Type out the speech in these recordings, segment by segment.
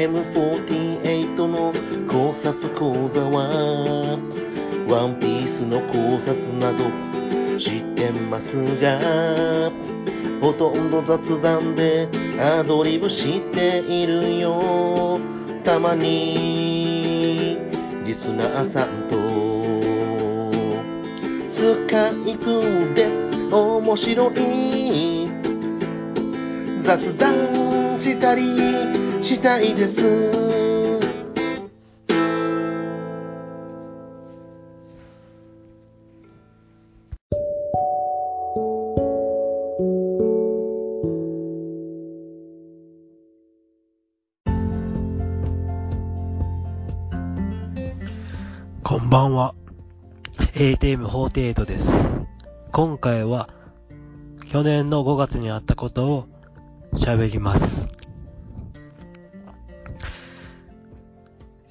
M48 の考察講座はワンピースの考察など知ってますがほとんど雑談でアドリブしているよ。たまにリスナーさんとスカイプで面白い雑談したりしたいですこんばんは。ATM48 です。今回は、去年の5月にあったことを喋ります。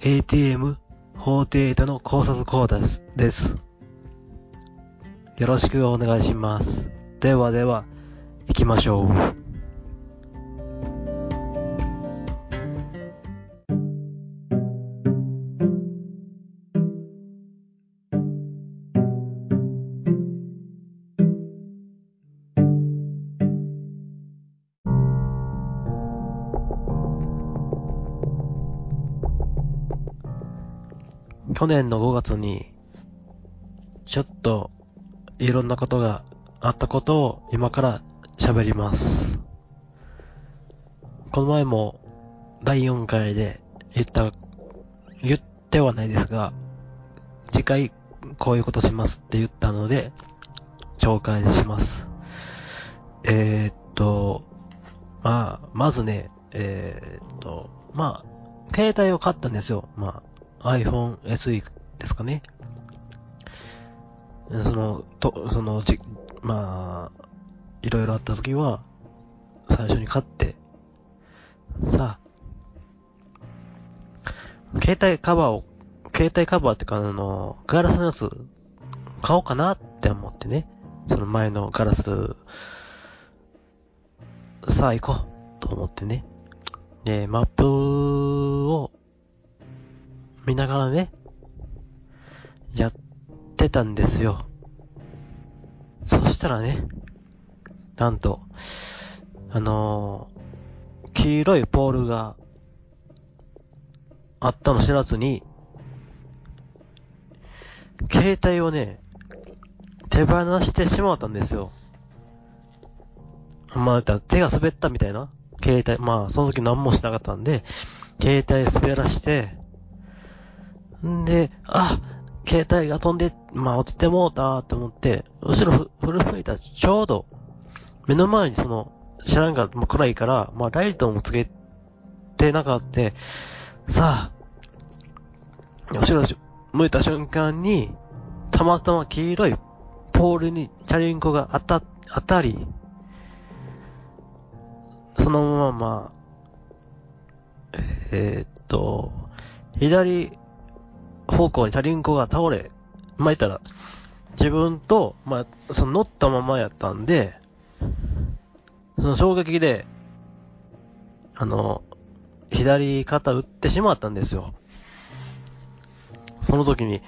ATM48 の考察コーダスです。よろしくお願いします。ではでは、行きましょう。去年の5月に、ちょっと、いろんなことがあったことを今から喋ります。この前も、第4回で言った、言ってはないですが、次回こういうことしますって言ったので、紹介します。えー、っと、まあ、まずね、えー、っと、まあ、携帯を買ったんですよ。まあ、iPhone SE ですかね。その、と、その、じ、まあ、いろいろあった時は、最初に買って、さあ、携帯カバーを、携帯カバーっていうか、あの、ガラスのやつ、買おうかなって思ってね。その前のガラス、さあ行こうと思ってね。で、マップ見ながらね、やってたんですよ。そしたらね、なんと、あのー黄色いポールがあったの知らずに、携帯をね、手放してしまったんですよ。まあ、手が滑ったみたいな。携帯、まあ、その時何もしなかったんで、携帯滑らして、んで、あ、携帯が飛んで、まあ落ちてもうたと思って、後ろふ振り向いたらちょうど、目の前にその、知らんが、まあ、暗いから、まあライトもつけてなかった。さあ、後ろ向いた瞬間に、たまたま黄色いポールにチャリンコが当た、当たり、そのまま、ま、えーっと、左方向にチャリンコが倒れ、まあ、言ったら、自分と、まあ、その乗ったままやったんで、その衝撃で、あの、左肩打ってしまったんですよ。その時に、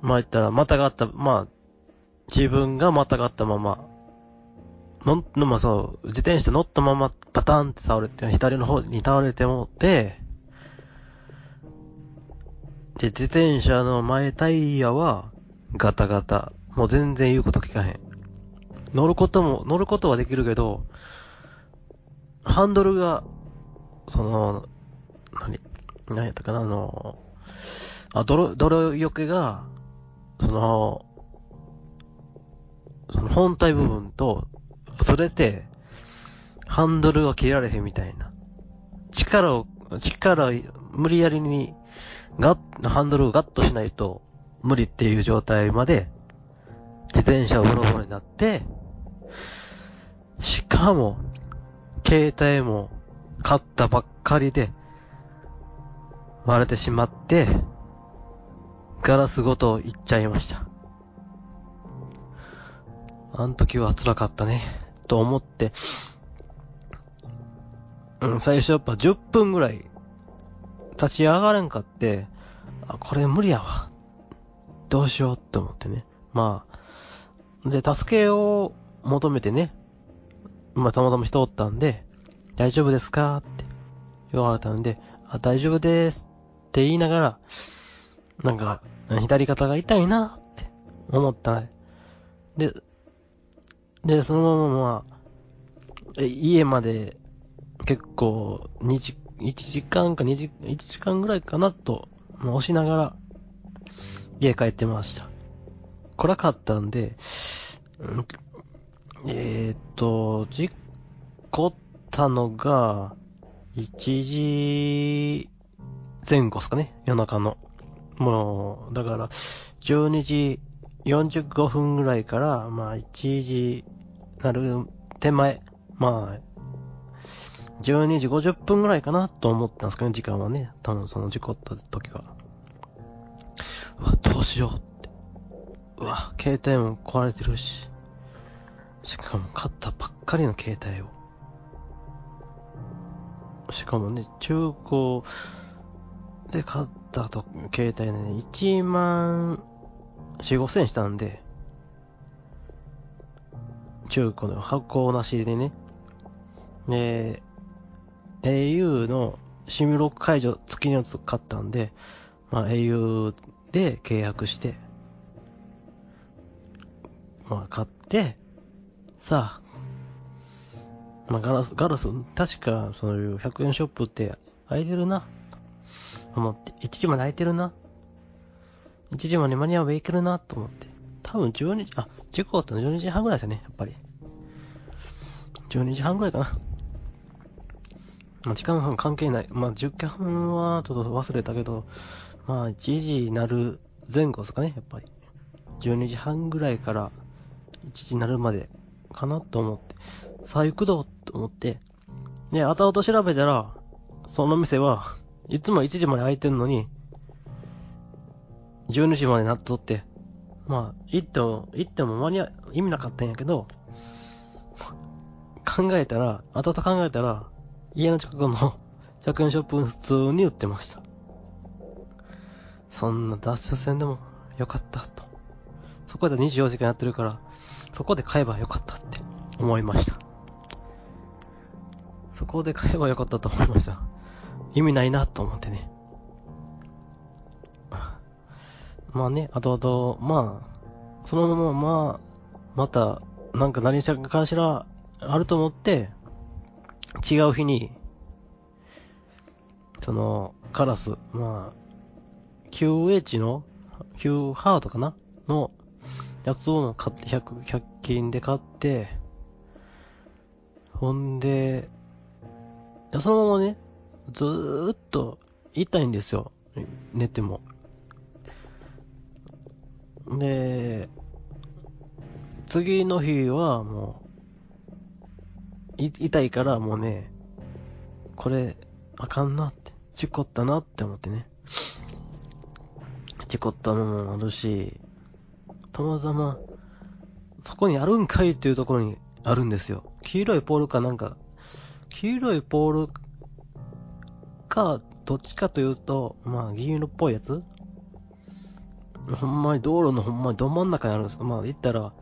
まあ、言ったら、またがった、まあ、自分がまたがったまま、の、の、まあ、そう、自転車乗ったままパタンって倒れて、左の方に倒れてもって、で、自転車の前タイヤはガタガタ。もう全然言うこと聞かへん。乗ることも、乗ることはできるけど、ハンドルが、その、何、何やったかな、あの、あ、泥、泥よけが、その、その本体部分と、それて、ハンドルが切られへんみたいな。力を、力無理やりに、ガッ、ハンドルをガッとしないと無理っていう状態まで自転車をボロボロになって、しかも、携帯も買ったばっかりで割れてしまって、ガラスごといっちゃいました。あの時は辛かったね、と思って、うん、最初やっぱ10分ぐらい立ち上がれんかって、あ、これ無理やわ。どうしようって思ってね。まあ、で、助けを求めてね、まあ、たまたま人おったんで、大丈夫ですかって言われたんで、あ、大丈夫ですって言いながら、なんか、左肩が痛いなって思ったね。で、で、そのまままあ、家まで結構2時、1時間か2時、1時間ぐらいかなと、まあ押しながら家帰ってました。暗かったんで、うんえーっと、事故ったのが、1時前後ですかね、夜中の。もう、だから、12時45分ぐらいから、まあ、1時なる手前、まあ、12時50分ぐらいかなと思ったんですかね、時間はね。多分その事故った時は。うわ、どうしようって。うわ、携帯も壊れてるし。しかも買ったばっかりの携帯を。しかもね、中古で買ったと携帯ね、1万4、5千したんで、中古の箱なしでね、で、au のシムロック解除付きのやつ買ったんで、まあ au で契約して、まあ買って、さあ、まあガラス、ガラス、確かそういう100円ショップって空いてるな、と思って、1時まで空いてるな、1時まで間に合えばいけるな、と思って、多分12時、あ、事故っての12時半ぐらいですよね、やっぱり。12時半ぐらいかな。ま、時間は関係ない。まあ、10分はちょっと忘れたけど、まあ、1時になる前後ですかね、やっぱり。12時半ぐらいから1時になるまでかなと思って、さあ行くぞと思って、で、後々調べたら、その店はいつも1時まで開いてんのに、12時までなっとって、まあ、行っても、行っても間に合、意味なかったんやけど、考えたら、後々考えたら、家の近くの 100円ショップ普通に売ってました。そんなダッシュ戦でもよかったと。そこで24時間やってるから、そこで買えばよかったって思いました。そこで買えばよかったと思いました。意味ないなと思ってね。まあね、後々、まあ、そのまま、まあ、また、なんか何かしらあると思って、違う日に、その、カラス、まあ、QH の、Q ハートかな？の、やつを買って、100、100均で買って、ほんで、そのままね、ずーっと痛いんですよ。寝ても。で、次の日はもう、い痛いからもうね、これ、あかんなって、事故ったなって思ってね。事故ったのもあるし、たまたま、そこにあるんかいっていうところにあるんですよ。黄色いポールかなんか、黄色いポールか、どっちかというと、まあ、銀色っぽいやつほんまに道路のほんまにど真ん中にあるんですまあ、言ったら、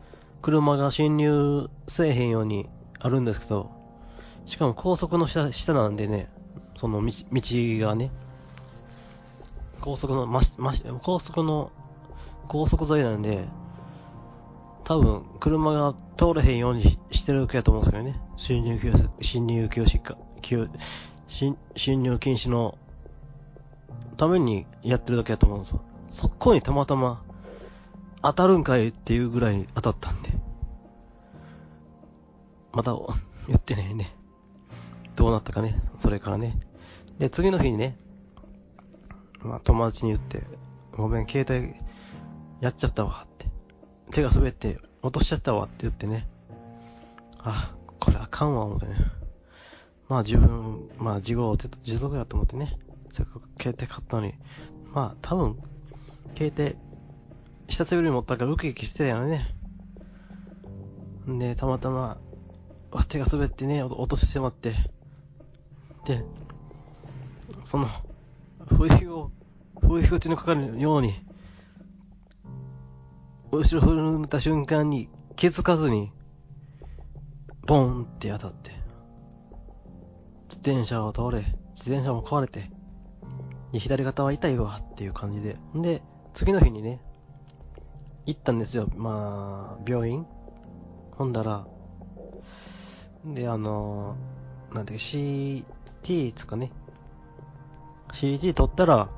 車が侵入せえへんようにあるんですけど、しかも高速の下、下なんでね、その道、道がね、高速の、まし、まし、高速の、高速沿いなんで、多分、車が通れへんようにしてるわけやと思うんですけどね。侵入禁止、侵入禁止か、禁侵侵入禁止のためにやってるだけやと思うんですよ。そこにたまたま当たるんかいっていうぐらい当たったんで。また言ってねね。どうなったかね。それからね。で、次の日にね、まあ友達に言って、ごめん、携帯やっちゃったわって。手が滑って落としちゃったわって言ってね。あ、これあかんわ、思ってね。まあ自分、まあ自業自得やと思ってね。せっかく携帯買ったのに。まあ多分、携帯、下滑り持ったからウキウキしてたよね。んで、たまたま、手が滑ってね、落としてしまって。で、その、不意を、不意打ちのかかるように、後ろ振った瞬間に気づかずに、ボーンって当たって、自転車を倒れ、自転車も壊れて、で、左肩は痛いわっていう感じで。んで、次の日にね、行ったんですよ。まあ、病院。ほんだら、で、あの、なんていうか、CT つかね。CT 取ったら、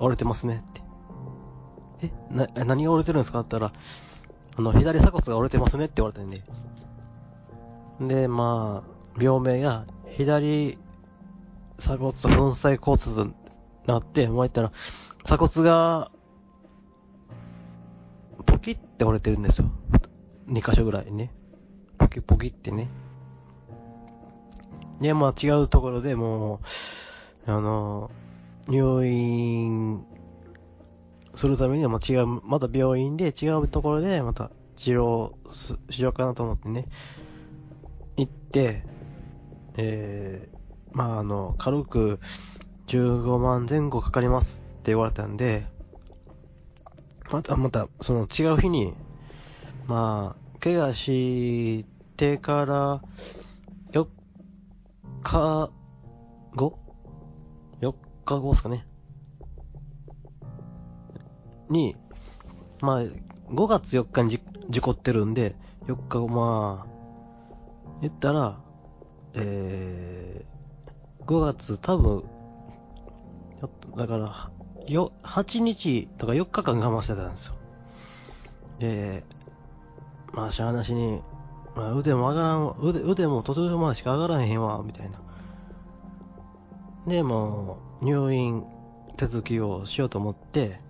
折れてますねって。え、な、何が折れてるんですか？って言ったら、あの、左鎖骨が折れてますねって言われたんで。で、まあ、病名が、左鎖骨粉砕骨痛になって、もう言ったら、鎖骨が、キって折れてるんですよ。2箇所ぐらいね。ポキポキってね。で、まあ違うところでもう、あの、入院するためにはまあ違う、また病院で違うところでまた治療しようかなと思ってね、行って、えー、まああの、軽く15万前後かかりますって言われたんで、またまたその違う日に、まあ、怪我してから4日後 ?4 日後ですかね。に、まあ、5月4日に事故ってるんで、4日後、まあ、言ったら、えー、5月多分、ちょっと、だから、よ、8日とか4日間我慢してたんですよ。で、まあ、しゃあなしに、まあ、腕も上がらん、腕、腕も途中までしか上がらへんわ、みたいな。で、もう、入院手続きをしようと思って、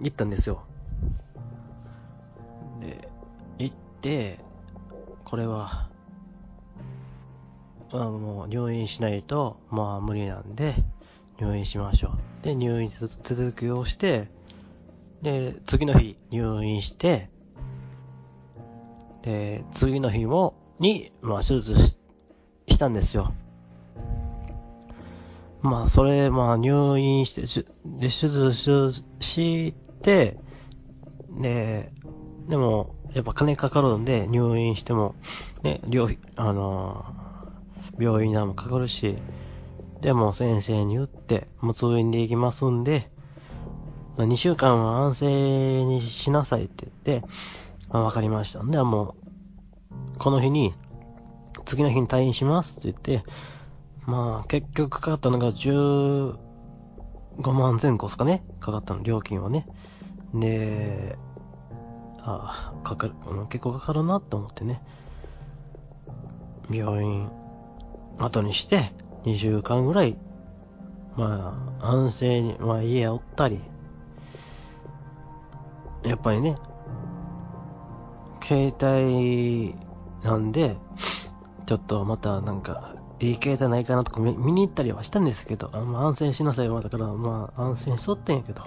行ったんですよ。で、行って、これは、まあもう入院しないと、まあ無理なんで、入院しましょう。で、入院続きをして、で、次の日入院して、で、次の日も、に、まあ手術ししたんですよ。まあ、それ、まあ、入院して、で、手術して、で、でも、やっぱ金かかるんで、入院しても、ね、療費、あのー、病院代もかかるし、でも先生に言って、もう通院で行きますんで、2週間は安静にしなさいって言って、まあ、わかりました。んで、もう、この日に、次の日に退院しますって言って、まあ、結局かかったのが15万前後ですかね。かかったの、料金はね。で、ああ、かかる、結構かかるなって思ってね。病院後にして、2週間ぐらい、まあ、安静に、まあ家おったり、やっぱりね、携帯なんで、ちょっとまたなんか、いい携帯ないかなとか見に行ったりはしたんですけど、あまあ、安静しなさいはだから、まあ安静しとってんやけど、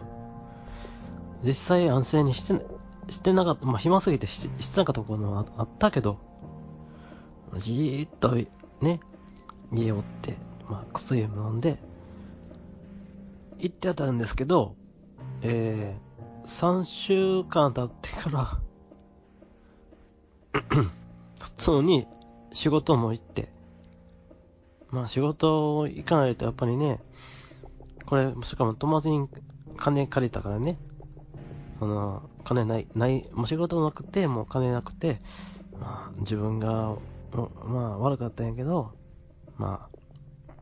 実際安静にして、してなかった、まあ暇すぎてししてなかったとこともあったけど、じーっとね、家おって、まあ薬を飲んで、行ってたんですけど、えー、3週間経ってから 普通に仕事も行って、まあ仕事行かないとやっぱりね、これ、しかも友達に金借りたからね、その、金ない、ない、もう仕事もなくて、もう金なくて、まあ自分が、まあ悪かったんやけど、まあ、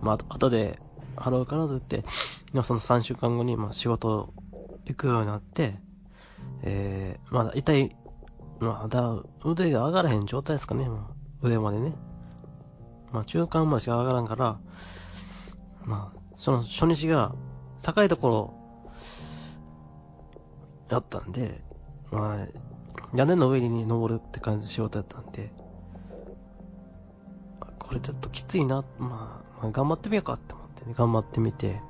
まあ後で払うからと言って、その3週間後にまあ仕事行くようになって、えー、まだ痛い、まあだ、腕が上がらへん状態ですかね、もう上までね。まあ中間までしか上がらんから、まあ、その初日が高いところやったんで、まあ、屋根の上に登るって感じの仕事やったんで、これちょっときついな、まあ、まあ、頑張ってみようかって思ってね、頑張ってみて、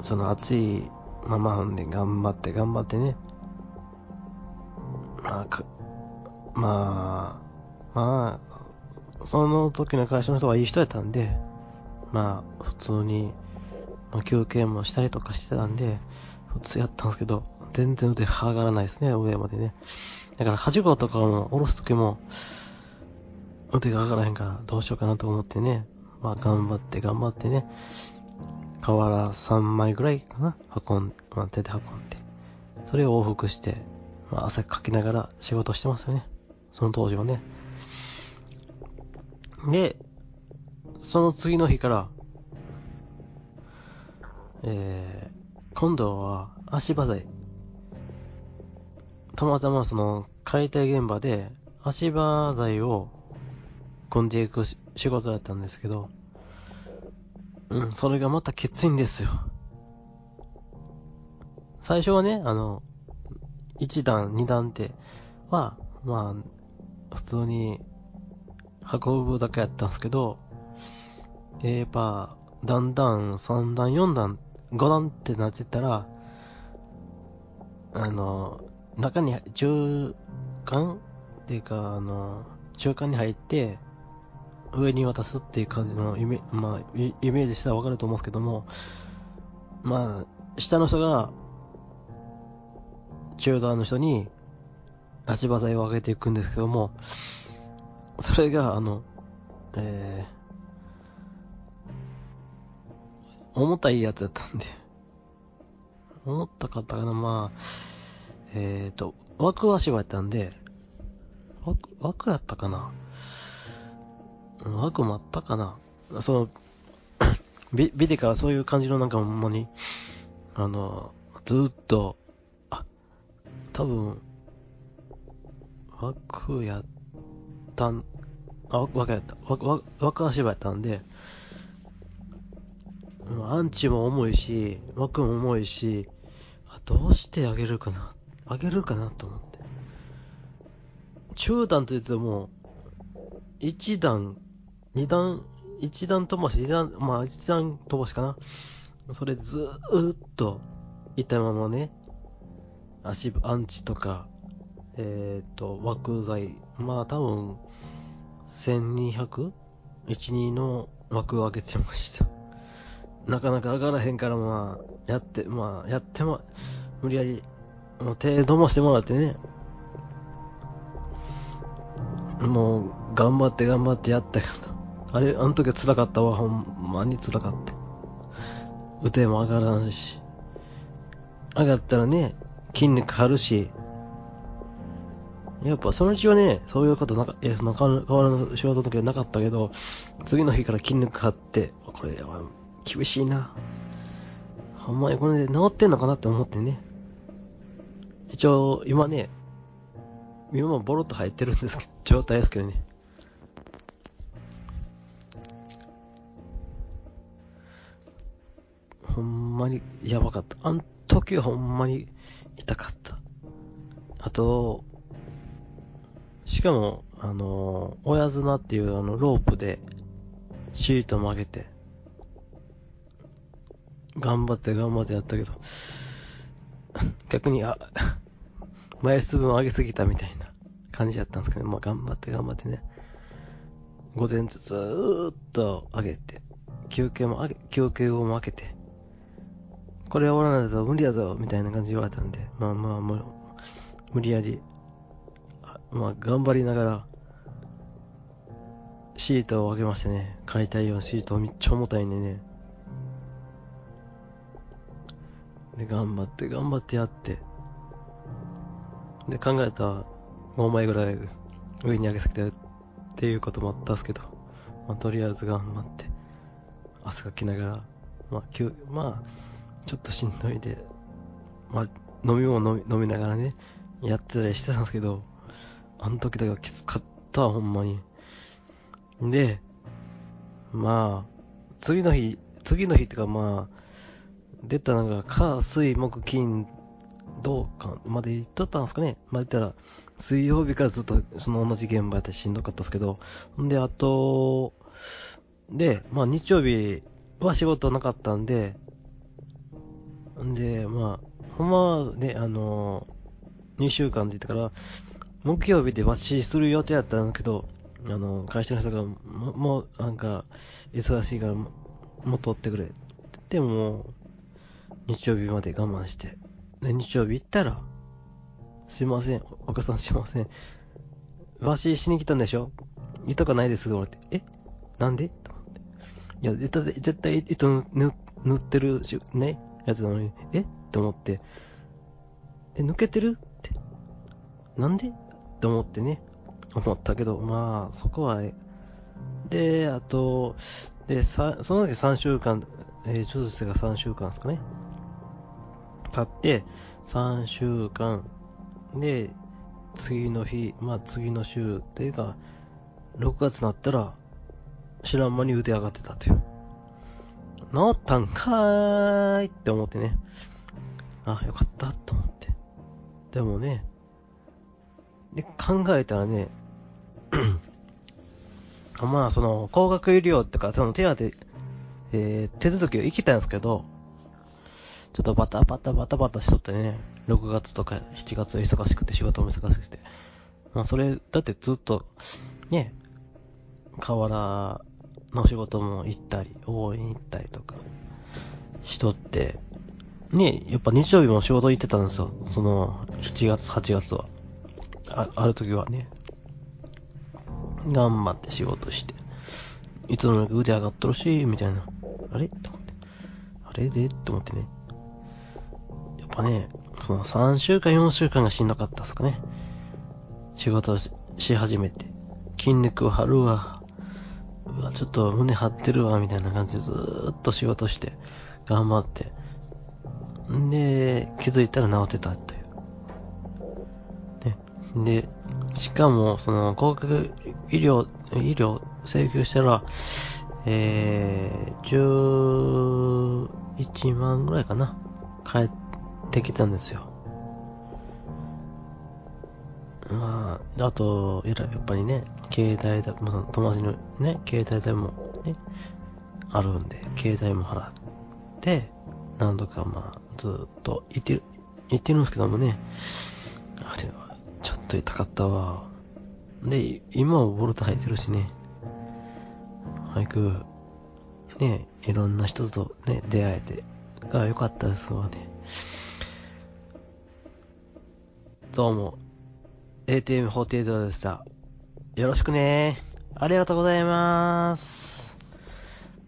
その暑いままで頑張って頑張ってね、まあ、まあ、まあ、その時の会社の人はいい人やったんで、まあ、普通に、まあ、休憩もしたりとかしてたんで、普通やったんですけど、全然腕上がらないですね、上までね。だから、はじごとかも下ろす時も、腕が上がらへんからどうしようかなと思ってね、まあ頑張って頑張ってね、瓦3枚ぐらいかな運ん、まあ、手で運んで、それを往復して、まあ汗かきながら仕事してますよね。その当時はね。で、その次の日から、えー、今度は足場材。たまたまその解体現場で足場材を込んでいく仕事だったんですけど、うん、それがまたきついんですよ。最初はね、あの、1段、2段っては、まあ、普通に運ぶだけやったんですけど、で、やっぱ、だんだん3段、4段、5段ってなってたら、あの、中に中間っていうか、あの、中間に入って、上に渡すっていう感じのイメ,、まあ、イメージしたらわかると思うんですけども、まあ、下の人が、中段の人に足場材を上げていくんですけども、それが、あの、えー、重たいやつだったんで、重たかったかな、まあ、えっ、ー、と、枠足場やったんで、枠、枠やったかな。悪もあったかなその、ビ、ビデカはそういう感じのなんかほんまに、あの、ずっと、あ、多分、枠やったん、あ、枠やった。枠、枠足場やったんで、アンチも重いし、枠も重いし、あどうしてあげるかなあげるかなと思って。中段と言っても、1段二段、一段飛ばし、二段、まあ一段飛ばしかな。それずーっと、いたままね、足、アンチとか、えっ、ー、と、枠材、まあ多分、1200? 12の枠を上げてました。なかなか上がらへんからまあ、やって、まあ、やっても、無理やり、もう手飲ましてもらってね、もう、頑張って頑張ってやったけど、あれ、あの時は辛かったわ、ほんまに辛かった。腕も上がらんし。上がったらね、筋肉張るし。やっぱそのうちはね、そういうことなか、いや、その変わらぬ仕事の時はなかったけど、次の日から筋肉張って、これ、厳しいな。ほんまにこれで治ってんのかなって思ってね。一応、今ね、今もボロッと入ってるんですけど、状態ですけどね。まにやばかった。あん時はほんまに痛かった。あと、しかも、あの、親綱っていうあのロープでシート曲げて、頑張って頑張ってやったけど、逆に、あ、枚数分上げすぎたみたいな感じだったんですけど、まあ頑張って頑張ってね、午前中ずーっと上げて、休憩も上げ、休憩をも開けて、これは終わらないぞ、無理だぞ、みたいな感じで言われたんで、まあまあ、もう、無理やり、まあ、頑張りながら、シートを上げましてね、解体用シートめっちゃ重たいんでね、で、頑張って頑張ってやって、で、考えたら、5枚ぐらい上に上げすぎてっていうこともあったんですけど、まあ、とりあえず頑張って、汗かきながら、まあ、まあ、ちょっとしんどいで、まあ、飲み物飲み飲みながらね、やってたりしてたんですけど、あの時だけはきつかった、ほんまに。で、まあ、次の日、次の日ってかまあ、出たのが、火、水、木、金、どうかまで行っとったんですかね。まあ言ったら、水曜日からずっとその同じ現場やってしんどかったですけど、んで、あと、で、まあ日曜日は仕事なかったんで、んで、まあ、ほんまね、あのー、2週間って言ったから、木曜日で抜歯する予定やったんだけど、あの、会社の人が、ももう、なんか、忙しいから、ももう取ってくれ。でも、日曜日まで我慢して。で、日曜日行ったら、すいません、お母さんすいません。わししに来たんでしょ？糸がないです、俺って。え？なんで？と思って。いや、絶対、絶対糸塗塗ってるし、ね、やつなのに、え？と思って、え、抜けてる？って。なんで？と思ってね、思ったけど、まあ、そこは、え。で、あと、で、さ、その時3週間、えー、手術が3週間ですかね。経って、3週間、で、次の日、まあ次の週っていうか、6月になったら、知らん間に腕上がってたという。治ったんかーいって思ってね。あ、よかったと思って。でもね、で、考えたらね、まあその、高額医療とか、その手当て、えー、手続きを行きたんですけど、ちょっとバタバタバタバタしとってね、6月とか7月忙しくて仕事も忙しくて。まあそれ、だってずっと、ね、河原の仕事も行ったり、応援行ったりとか、しとって、ね、やっぱ日曜日も仕事行ってたんですよ。その、7月、8月は。あ、ある時はね。頑張って仕事して。いつの間にか腕上がっとるし、みたいな。あれ？と思って。あれで？と思ってね。やっぱね、その3週間、4週間がしんどかったっすかね。仕事しし始めて。筋肉を張るわ。うわ、ちょっと胸張ってるわ、みたいな感じでずーっと仕事して、頑張って。んで、気づいたら治ってたという。ね。で、しかも、その、合格医療、医療請求したら、えー、11万ぐらいかな。返ってきたんですよ。まあ、あと、やっぱりね、携帯だ、まあ、友達のね、携帯代もね、あるんで、携帯も払って、何度かまあ、ずっと言ってる、言ってるんですけどもね、あれは、ちょっと痛かったわ。で、今はボルト入ってるしね、早く、ね、いろんな人とね、出会えて、が良かったですわね。どうも、ATM48 でした。よろしくねありがとうございます。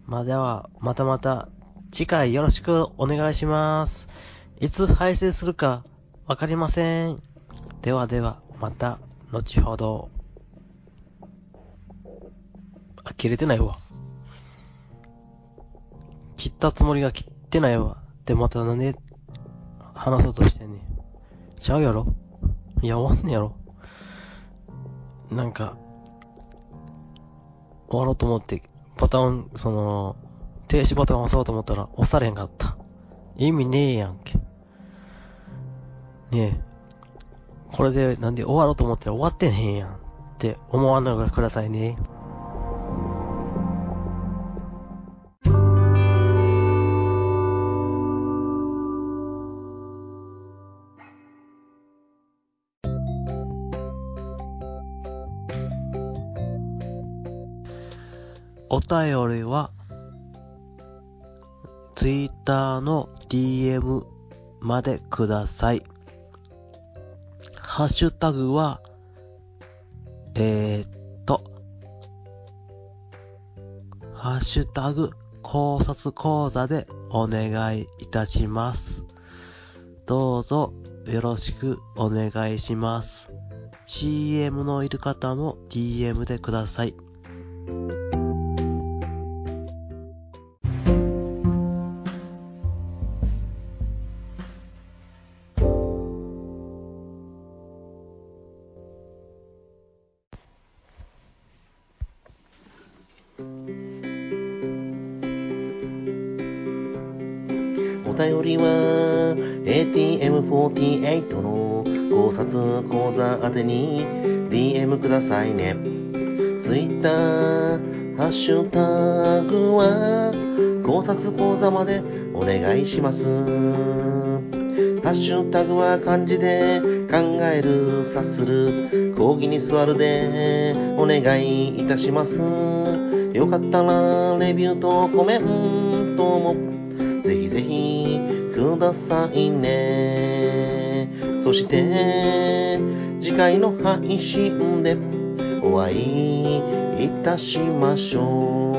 まあでは、またまた、次回よろしくお願いします。いつ配信するか、わかりません。ではでは、また、後ほど。あ、切れてないわ。切ったつもりが切ってないわ。で、またなんで、話そうとしてんねん。ちゃうやろ？いや、終わんねやろ。なんか、終わろうと思って、パターン、その、停止ボタン押そうと思ったら押されへんかった。意味ねえやんけ。ねえ。これでなんで終わろうと思ったら終わってへんやんって思わないでくださいね。お便りは、ツイッターの DM までください。ハッシュタグは、えー、っと、ハッシュタグ考察講座でお願いいたします。どうぞよろしくお願いします。CM のいる方も DM でください。講義に座るでお願いいたします。よかったらレビューとコメントもぜひぜひくださいね。そして次回の配信でお会いいたしましょう。